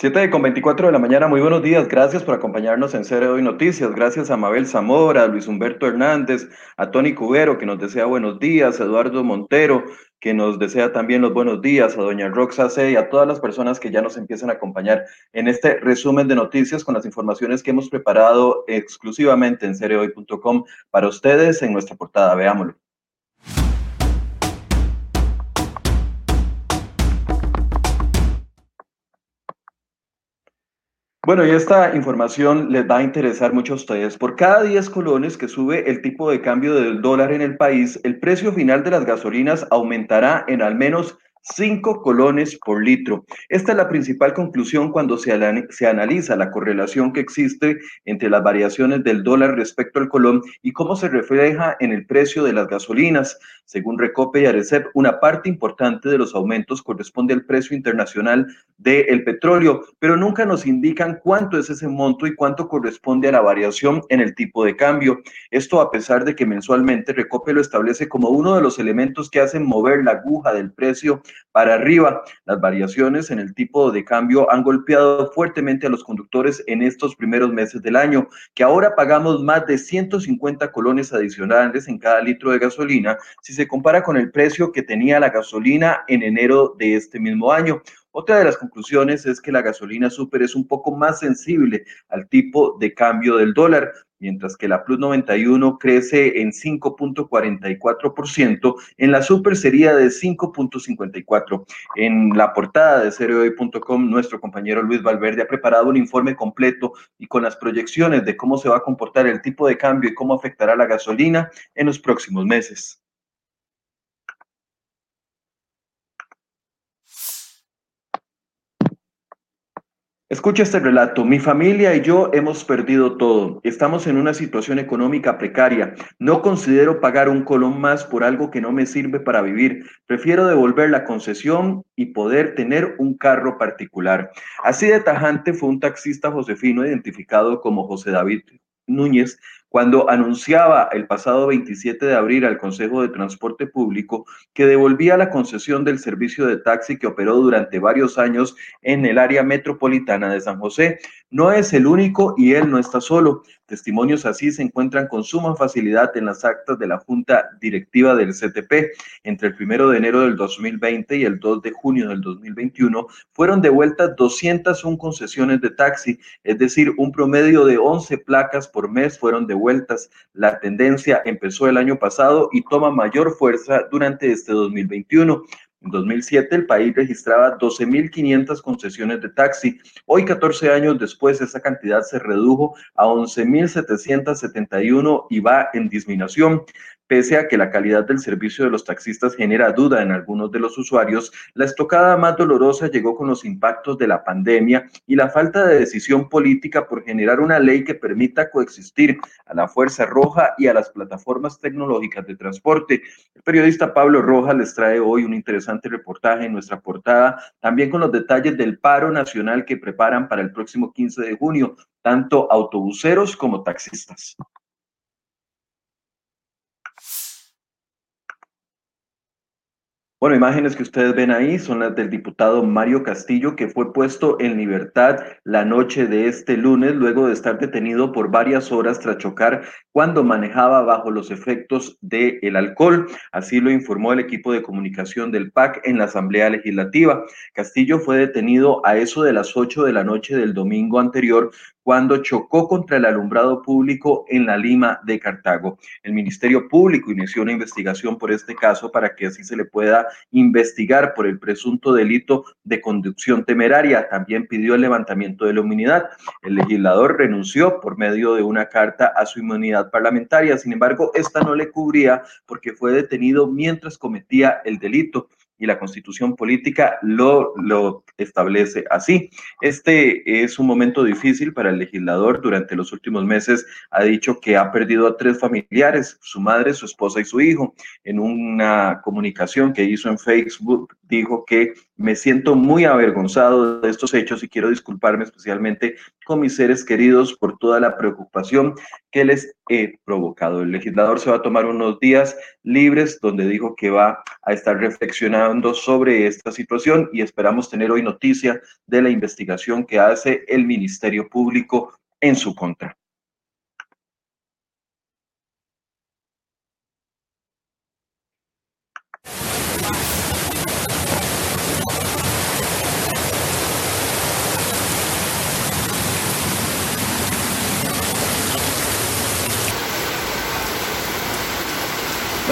7 con 24 de la mañana, muy buenos días, gracias por acompañarnos en Cere Hoy Noticias, gracias a Mabel Zamora, a Luis Humberto Hernández, a Tony Cubero que nos desea buenos días, a Eduardo Montero que nos desea también los buenos días, a doña Roxa C y a todas las personas que ya nos empiezan a acompañar en este resumen de noticias con las informaciones que hemos preparado exclusivamente en cereoy.com para ustedes en nuestra portada, veámoslo. Bueno, y esta información les va a interesar mucho a ustedes. Por cada 10 colones que sube el tipo de cambio del dólar en el país, el precio final de las gasolinas aumentará en al menos 5 colones por litro. Esta es la principal conclusión cuando se, se, analiza la correlación que existe entre las variaciones del dólar respecto al colón y cómo se refleja en el precio de las gasolinas. Según Recope y Arecep, una parte importante de los aumentos corresponde al precio internacional del petróleo, pero nunca nos indican cuánto es ese monto y cuánto corresponde a la variación en el tipo de cambio. Esto a pesar de que mensualmente Recope lo establece como uno de los elementos que hacen mover la aguja del precio para arriba. Las variaciones en el tipo de cambio han golpeado fuertemente a los conductores en estos primeros meses del año, que ahora pagamos más de 150 colones adicionales en cada litro de gasolina si se compara con el precio que tenía la gasolina en enero de este mismo año. Otra de las conclusiones es que la gasolina super es un poco más sensible al tipo de cambio del dólar, mientras que la Plus 91 crece en 5.44%, en la Super sería de 5.54%. En la portada de cereoy.com, nuestro compañero Luis Valverde ha preparado un informe completo y con las proyecciones de cómo se va a comportar el tipo de cambio y cómo afectará la gasolina en los próximos meses. Escucha este relato. Mi familia y yo hemos perdido todo. Estamos en una situación económica precaria. No considero pagar un colón más por algo que no me sirve para vivir. Prefiero devolver la concesión y poder tener un carro particular. Así de tajante fue un taxista josefino identificado como José David Núñez, cuando anunciaba el pasado 27 de abril al Consejo de Transporte Público que devolvía la concesión del servicio de taxi que operó durante varios años en el área metropolitana de San José. No es el único y él no está solo. Testimonios así se encuentran con suma facilidad en las actas de la Junta Directiva del CTP. Entre el primero de enero del 2020 y el 2 de junio del 2021 fueron devueltas 201 concesiones de taxi, es decir, un promedio de 11 placas por mes fueron devueltas. La tendencia empezó el año pasado y toma mayor fuerza durante este 2021. En 2007 el país registraba 12.500 concesiones de taxi. Hoy, 14 años después, esa cantidad se redujo a 11.771 y va en disminución. Pese a que la calidad del servicio de los taxistas genera duda en algunos de los usuarios, la estocada más dolorosa llegó con los impactos de la pandemia y la falta de decisión política por generar una ley que permita coexistir a la Fuerza Roja y a las plataformas tecnológicas de transporte. El periodista Pablo Rojas les trae hoy un interesante reportaje en nuestra portada, también con los detalles del paro nacional que preparan para el próximo 15 de junio, tanto autobuseros como taxistas. Bueno, imágenes que ustedes ven ahí son las del diputado Mario Castillo, que fue puesto en libertad la noche de este lunes, luego de estar detenido por varias horas tras chocar cuando manejaba bajo los efectos del el alcohol. Así lo informó el equipo de comunicación del PAC en la Asamblea Legislativa. Castillo fue detenido a eso de las 8 de la noche del domingo anterior cuando chocó contra el alumbrado público en la Lima de Cartago. El Ministerio Público inició una investigación por este caso para que así se le pueda investigar por el presunto delito de conducción temeraria. También pidió el levantamiento de la inmunidad. El legislador renunció por medio de una carta a su inmunidad parlamentaria. Sin embargo, esta no le cubría porque fue detenido mientras cometía el delito y la constitución política lo, lo establece así. Este es un momento difícil para el legislador. Durante los últimos meses ha dicho que ha perdido a tres familiares, su madre, su esposa y su hijo. En una comunicación que hizo en Facebook dijo que Me siento muy avergonzado de estos hechos y quiero disculparme especialmente con mis seres queridos por toda la preocupación que les he provocado. El legislador se va a tomar unos días libres donde dijo que va a estar reflexionando sobre esta situación y esperamos tener hoy noticia de la investigación que hace el Ministerio Público en su contra.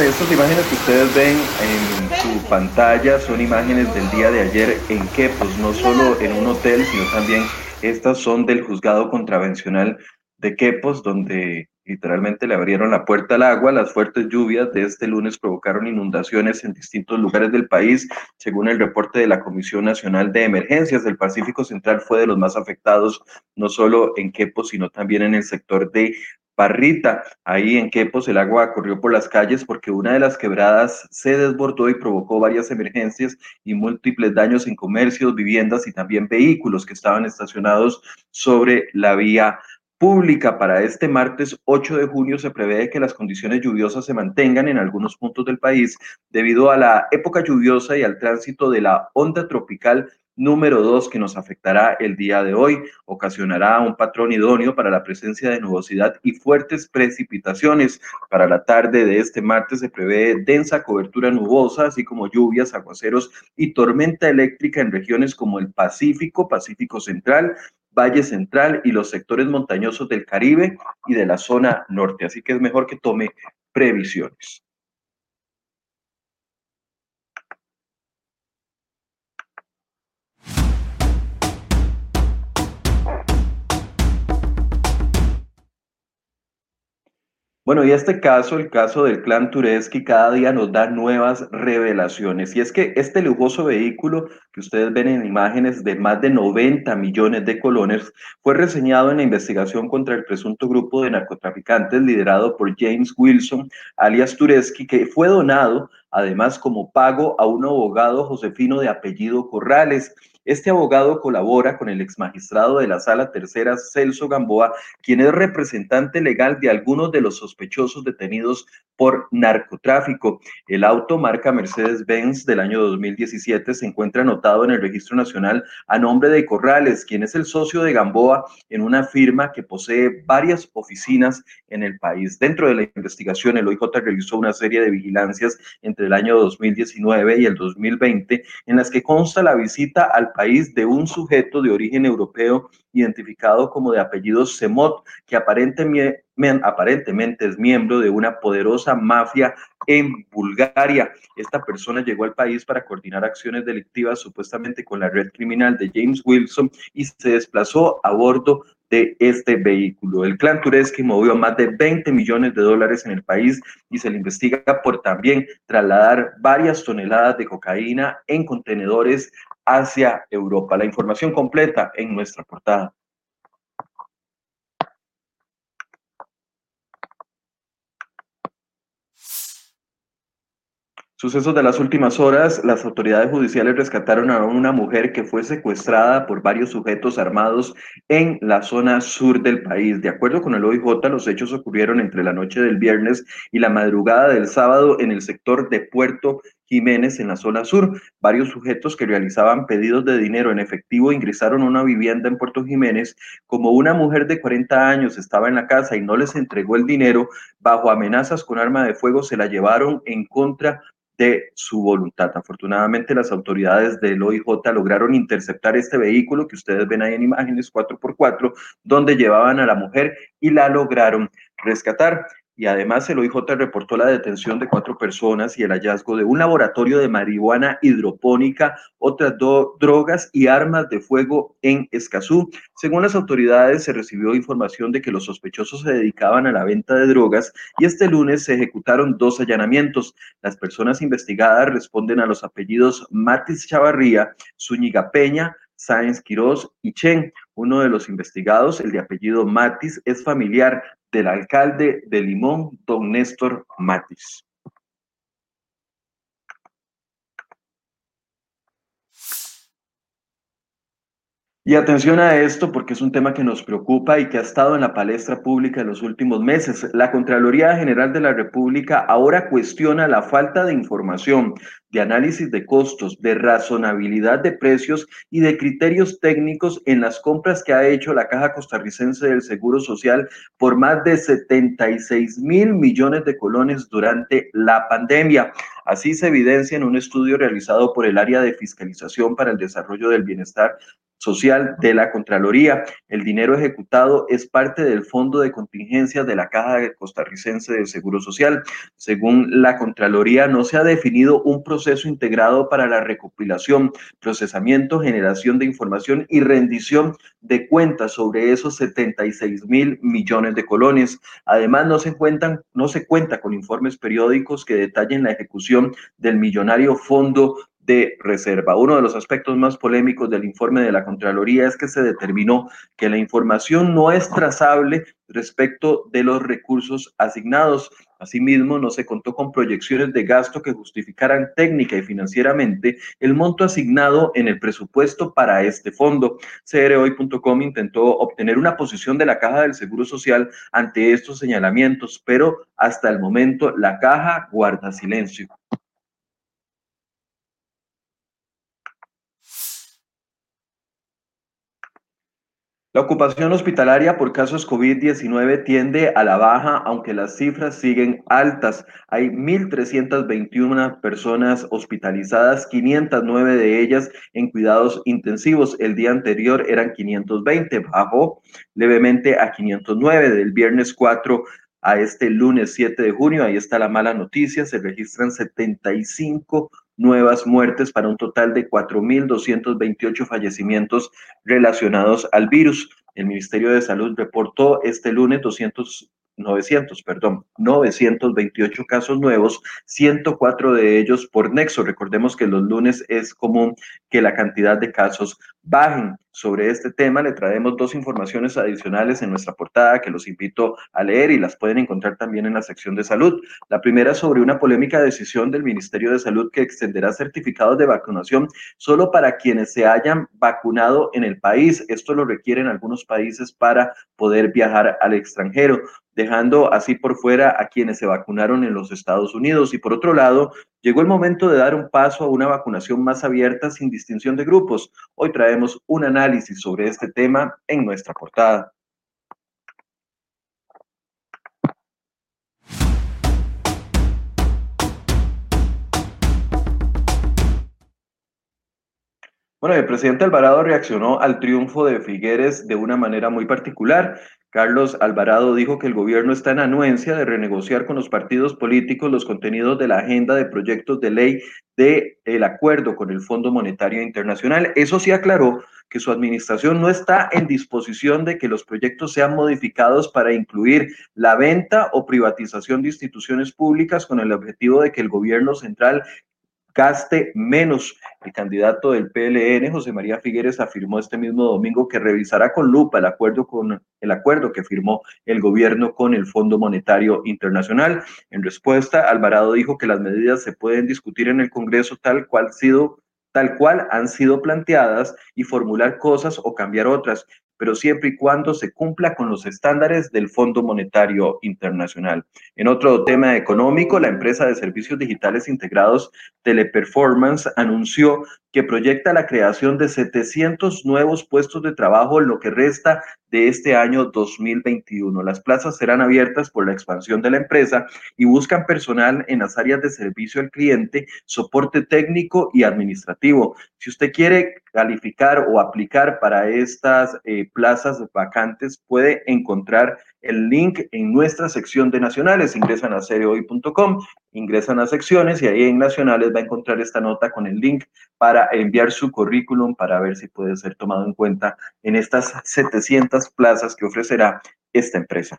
Estas imágenes que ustedes ven en su pantalla son imágenes del día de ayer en Quepos, no solo en un hotel, sino también estas son del juzgado contravencional de Quepos, donde literalmente le abrieron la puerta al agua. Las fuertes lluvias de este lunes provocaron inundaciones en distintos lugares del país. Según el reporte de la Comisión Nacional de Emergencias del Pacífico Central, fue de los más afectados, no solo en Quepos, sino también en el sector de Parrita, ahí en Quepos, el agua corrió por las calles porque una de las quebradas se desbordó y provocó varias emergencias y múltiples daños en comercios, viviendas y también vehículos que estaban estacionados sobre la vía pública. Para este martes 8 de junio se prevé que las condiciones lluviosas se mantengan en algunos puntos del país debido a la época lluviosa y al tránsito de la onda tropical número dos que nos afectará el día de hoy. Ocasionará un patrón idóneo para la presencia de nubosidad y fuertes precipitaciones. Para la tarde de este martes se prevé densa cobertura nubosa, así como lluvias, aguaceros y tormenta eléctrica en regiones como el Pacífico, Pacífico Central, Valle Central y los sectores montañosos del Caribe y de la zona norte. Así que es mejor que tome previsiones. Bueno, y este caso, el caso del clan Tureski, cada día nos da nuevas revelaciones. Y es que este lujoso vehículo que ustedes ven en imágenes de más de 90 millones de colones fue reseñado en la investigación contra el presunto grupo de narcotraficantes liderado por James Wilson, alias Tureski, que fue donado además como pago a un abogado josefino de apellido Corrales. Este abogado colabora con el exmagistrado de la Sala Tercera, Celso Gamboa, quien es representante legal de algunos de los sospechosos detenidos por narcotráfico. El auto marca Mercedes-Benz del año 2017 se encuentra anotado en el Registro Nacional a nombre de Corrales, quien es el socio de Gamboa en una firma que posee varias oficinas en el país. Dentro de la investigación, el OIJ realizó una serie de vigilancias entre el año 2019 y el 2020 en las que consta la visita al país de un sujeto de origen europeo identificado como de apellido Semot, que aparentemente, aparentemente es miembro de una poderosa mafia en Bulgaria. Esta persona llegó al país para coordinar acciones delictivas supuestamente con la red criminal de James Wilson y se desplazó a bordo de este vehículo. El clan Tureski movió más de 20 millones de dólares en el país y se le investiga por también trasladar varias toneladas de cocaína en contenedores hacia Europa. La información completa en nuestra portada. Sucesos de las últimas horas, las autoridades judiciales rescataron a una mujer que fue secuestrada por varios sujetos armados en la zona sur del país. De acuerdo con el OIJ, los hechos ocurrieron entre la noche del viernes y la madrugada del sábado en el sector de Puerto Jiménez en la zona sur. Varios sujetos que realizaban pedidos de dinero en efectivo ingresaron a una vivienda en Puerto Jiménez. Como una mujer de 40 años estaba en la casa y no les entregó el dinero, bajo amenazas con arma de fuego se la llevaron en contra de su voluntad. Afortunadamente, las autoridades del OIJ lograron interceptar este vehículo que ustedes ven ahí en imágenes 4x4, donde llevaban a la mujer y la lograron rescatar y además el OIJ reportó la detención de cuatro personas y el hallazgo de un laboratorio de marihuana hidropónica, otras drogas y armas de fuego en Escazú. Según las autoridades, se recibió información de que los sospechosos se dedicaban a la venta de drogas y este lunes se ejecutaron dos allanamientos. Las personas investigadas responden a los apellidos Matis Chavarría, Zúñiga Peña, Sáenz Quirós y Chen. Uno de los investigados, el de apellido Matis, es familiar del alcalde de Limón, don Néstor Matis. Y atención a esto porque es un tema que nos preocupa y que ha estado en la palestra pública en los últimos meses. La Contraloría General de la República ahora cuestiona la falta de información, de análisis de costos, de razonabilidad de precios y de criterios técnicos en las compras que ha hecho la Caja Costarricense del Seguro Social por más de 76 mil millones de colones durante la pandemia. Así se evidencia en un estudio realizado por el Área de Fiscalización para el Desarrollo del Bienestar social de la Contraloría. El dinero ejecutado es parte del fondo de contingencia de la Caja Costarricense de Seguro Social. Según la Contraloría, no se ha definido un proceso integrado para la recopilación, procesamiento, generación de información y rendición de cuentas sobre esos 76 mil millones de colones. Además, no se, cuentan, no se cuenta con informes periódicos que detallen la ejecución del millonario fondo de reserva. Uno de los aspectos más polémicos del informe de la Contraloría es que se determinó que la información no es trazable respecto de los recursos asignados. Asimismo, no se contó con proyecciones de gasto que justificaran técnica y financieramente el monto asignado en el presupuesto para este fondo. CROI.com intentó obtener una posición de la Caja del Seguro Social ante estos señalamientos, pero hasta el momento la Caja guarda silencio. La ocupación hospitalaria por casos COVID-19 tiende a la baja, aunque las cifras siguen altas. Hay 1.321 personas hospitalizadas, 509 de ellas en cuidados intensivos. El día anterior eran 520, bajó levemente a 509 del viernes 4 a este lunes 7 de junio. Ahí está la mala noticia, se registran 75 nuevas muertes para un total de 4.228 fallecimientos relacionados al virus. El Ministerio de Salud reportó este lunes 200 900, perdón, 928 casos nuevos, 104 de ellos por nexo. Recordemos que los lunes es común que la cantidad de casos bajen. Sobre este tema le traemos dos informaciones adicionales en nuestra portada que los invito a leer y las pueden encontrar también en la sección de salud. La primera sobre una polémica decisión del Ministerio de Salud que extenderá certificados de vacunación solo para quienes se hayan vacunado en el país. Esto lo requieren algunos países para poder viajar al extranjero dejando así por fuera a quienes se vacunaron en los Estados Unidos. Y por otro lado, llegó el momento de dar un paso a una vacunación más abierta sin distinción de grupos. Hoy traemos un análisis sobre este tema en nuestra portada. Bueno, el presidente Alvarado reaccionó al triunfo de Figueres de una manera muy particular. Carlos Alvarado dijo que el gobierno está en anuencia de renegociar con los partidos políticos los contenidos de la agenda de proyectos de ley del el acuerdo con el Fondo Monetario Internacional. Eso sí aclaró que su administración no está en disposición de que los proyectos sean modificados para incluir la venta o privatización de instituciones públicas con el objetivo de que el gobierno central gaste menos. El candidato del PLN, José María Figueres, afirmó este mismo domingo que revisará con lupa el acuerdo, con, el acuerdo que firmó el gobierno con el Fondo Monetario Internacional. En respuesta, Alvarado dijo que las medidas se pueden discutir en el Congreso tal cual sido tal cual han sido planteadas y formular cosas o cambiar otras, pero siempre y cuando se cumpla con los estándares del Fondo Monetario Internacional. En otro tema económico, la empresa de servicios digitales integrados Teleperformance anunció que proyecta la creación de 700 nuevos puestos de trabajo en lo que resta de este año 2021. Las plazas serán abiertas por la expansión de la empresa y buscan personal en las áreas de servicio al cliente, soporte técnico y administrativo. Si usted quiere calificar o aplicar para estas eh, plazas vacantes, puede encontrar el link en nuestra sección de nacionales. Ingresan a seriohoy.com, ingresan a secciones y ahí en nacionales va a encontrar esta nota con el link para enviar su currículum para ver si puede ser tomado en cuenta en estas 700 plazas que ofrecerá esta empresa.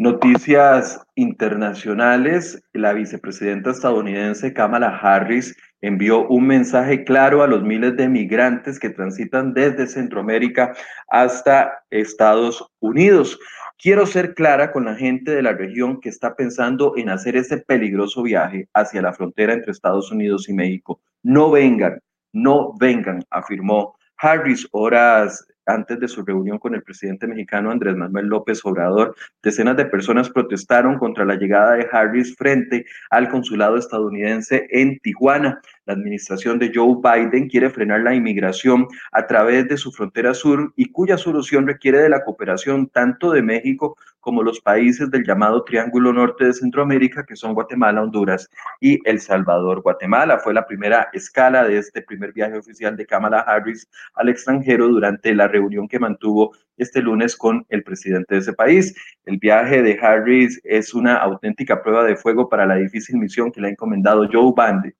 Noticias internacionales, la vicepresidenta estadounidense Kamala Harris envió un mensaje claro a los miles de migrantes que transitan desde Centroamérica hasta Estados Unidos. Quiero ser clara con la gente de la región que está pensando en hacer ese peligroso viaje hacia la frontera entre Estados Unidos y México. No vengan, no vengan, afirmó Harris horas antes de su reunión con el presidente mexicano Andrés Manuel López Obrador, decenas de personas protestaron contra la llegada de Harris frente al consulado estadounidense en Tijuana. La administración de Joe Biden quiere frenar la inmigración a través de su frontera sur y cuya solución requiere de la cooperación tanto de México como los países del llamado Triángulo Norte de Centroamérica, que son Guatemala, Honduras y El Salvador. Guatemala fue la primera escala de este primer viaje oficial de Kamala Harris al extranjero durante la reunión que mantuvo este lunes con el presidente de ese país. El viaje de Harris es una auténtica prueba de fuego para la difícil misión que le ha encomendado Joe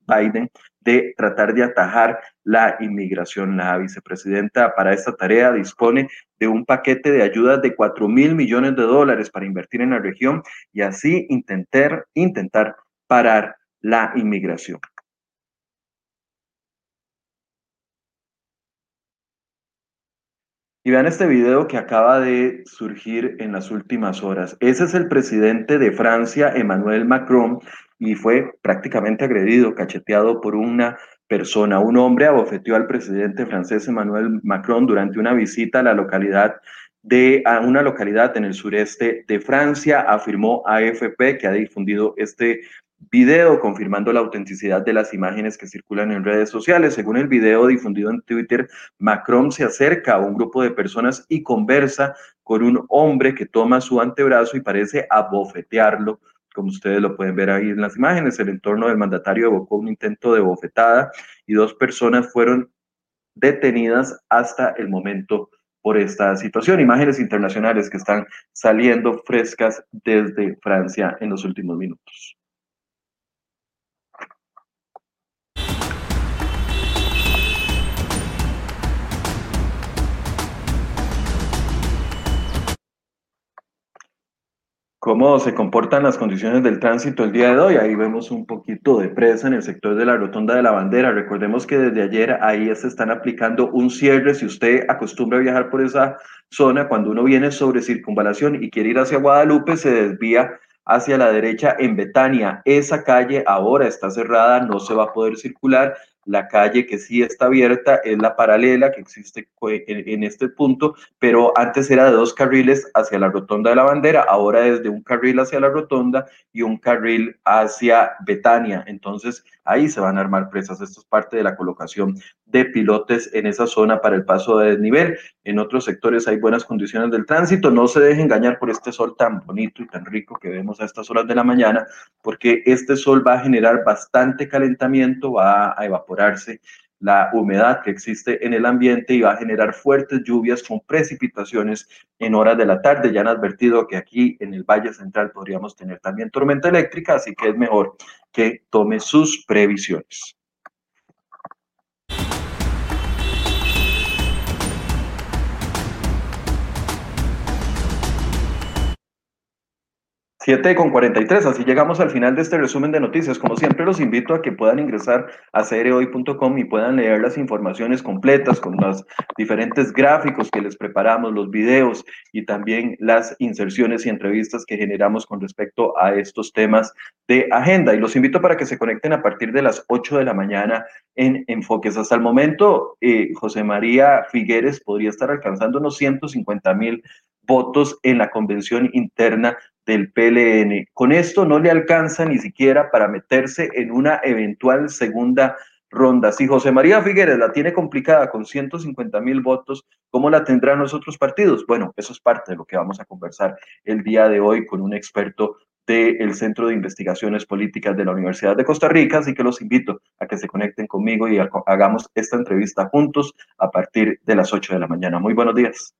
Biden de tratar de atajar la inmigración. La vicepresidenta para esta tarea dispone de un paquete de ayudas de 4 mil millones de dólares para invertir en la región y así intentar, intentar parar la inmigración. Y vean este video que acaba de surgir en las últimas horas. Ese es el presidente de Francia, Emmanuel Macron, y fue prácticamente agredido, cacheteado por una persona. Un hombre abofeteó al presidente francés Emmanuel Macron durante una visita a la localidad de a una localidad en el sureste de Francia, afirmó AFP que ha difundido este video confirmando la autenticidad de las imágenes que circulan en redes sociales. Según el video difundido en Twitter, Macron se acerca a un grupo de personas y conversa con un hombre que toma su antebrazo y parece abofetearlo. Como ustedes lo pueden ver ahí en las imágenes, el entorno del mandatario evocó un intento de bofetada y dos personas fueron detenidas hasta el momento por esta situación. Imágenes internacionales que están saliendo frescas desde Francia en los últimos minutos. 'Cómo se comportan las condiciones del tránsito el día de hoy? Ahí vemos un poquito de presa en el sector de la Rotonda de la Bandera. Recordemos que desde ayer ahí se están aplicando un cierre. Si usted acostumbra a viajar por esa zona, cuando uno viene sobre circunvalación y quiere ir hacia Guadalupe, se desvía hacia la derecha en Betania. Esa calle ahora está cerrada, no se va a poder circular la calle que sí está abierta es la paralela que existe en este punto, pero antes era de dos carriles hacia la rotonda de la bandera, ahora es de un carril hacia la rotonda y un carril hacia Betania. Entonces ahí se van a armar presas. Esto es parte de la colocación de pilotes en esa zona para el paso de desnivel. En otros sectores hay buenas condiciones del tránsito. No se deje engañar por este sol tan bonito y tan rico que vemos a estas horas de la mañana, porque este sol va a generar bastante calentamiento, va a evaporar la humedad que existe en el ambiente y va a generar fuertes lluvias con precipitaciones en horas de la tarde. Ya han advertido que aquí en el Valle Central podríamos tener también tormenta eléctrica, así que es mejor que tome sus previsiones. 7 con 43, así llegamos al final de este resumen de noticias. Como siempre, los invito a que puedan ingresar a cereoy.com y puedan leer las informaciones completas con los diferentes gráficos que les preparamos, los videos y también las inserciones y entrevistas que generamos con respecto a estos temas de agenda. Y los invito para que se conecten a partir de las 8 de la mañana en Enfoques. Hasta el momento, eh, José María Figueres podría estar alcanzando unos 150 mil votos en la convención interna del PLN. Con esto no le alcanza ni siquiera para meterse en una eventual segunda ronda. Si José María Figueres la tiene complicada con 150 mil votos, ¿cómo la tendrán los otros partidos? Bueno, eso es parte de lo que vamos a conversar el día de hoy con un experto del Centro de Investigaciones Políticas de la Universidad de Costa Rica, así que los invito a que se conecten conmigo y hagamos esta entrevista juntos a partir de las 8 de la mañana. Muy buenos días.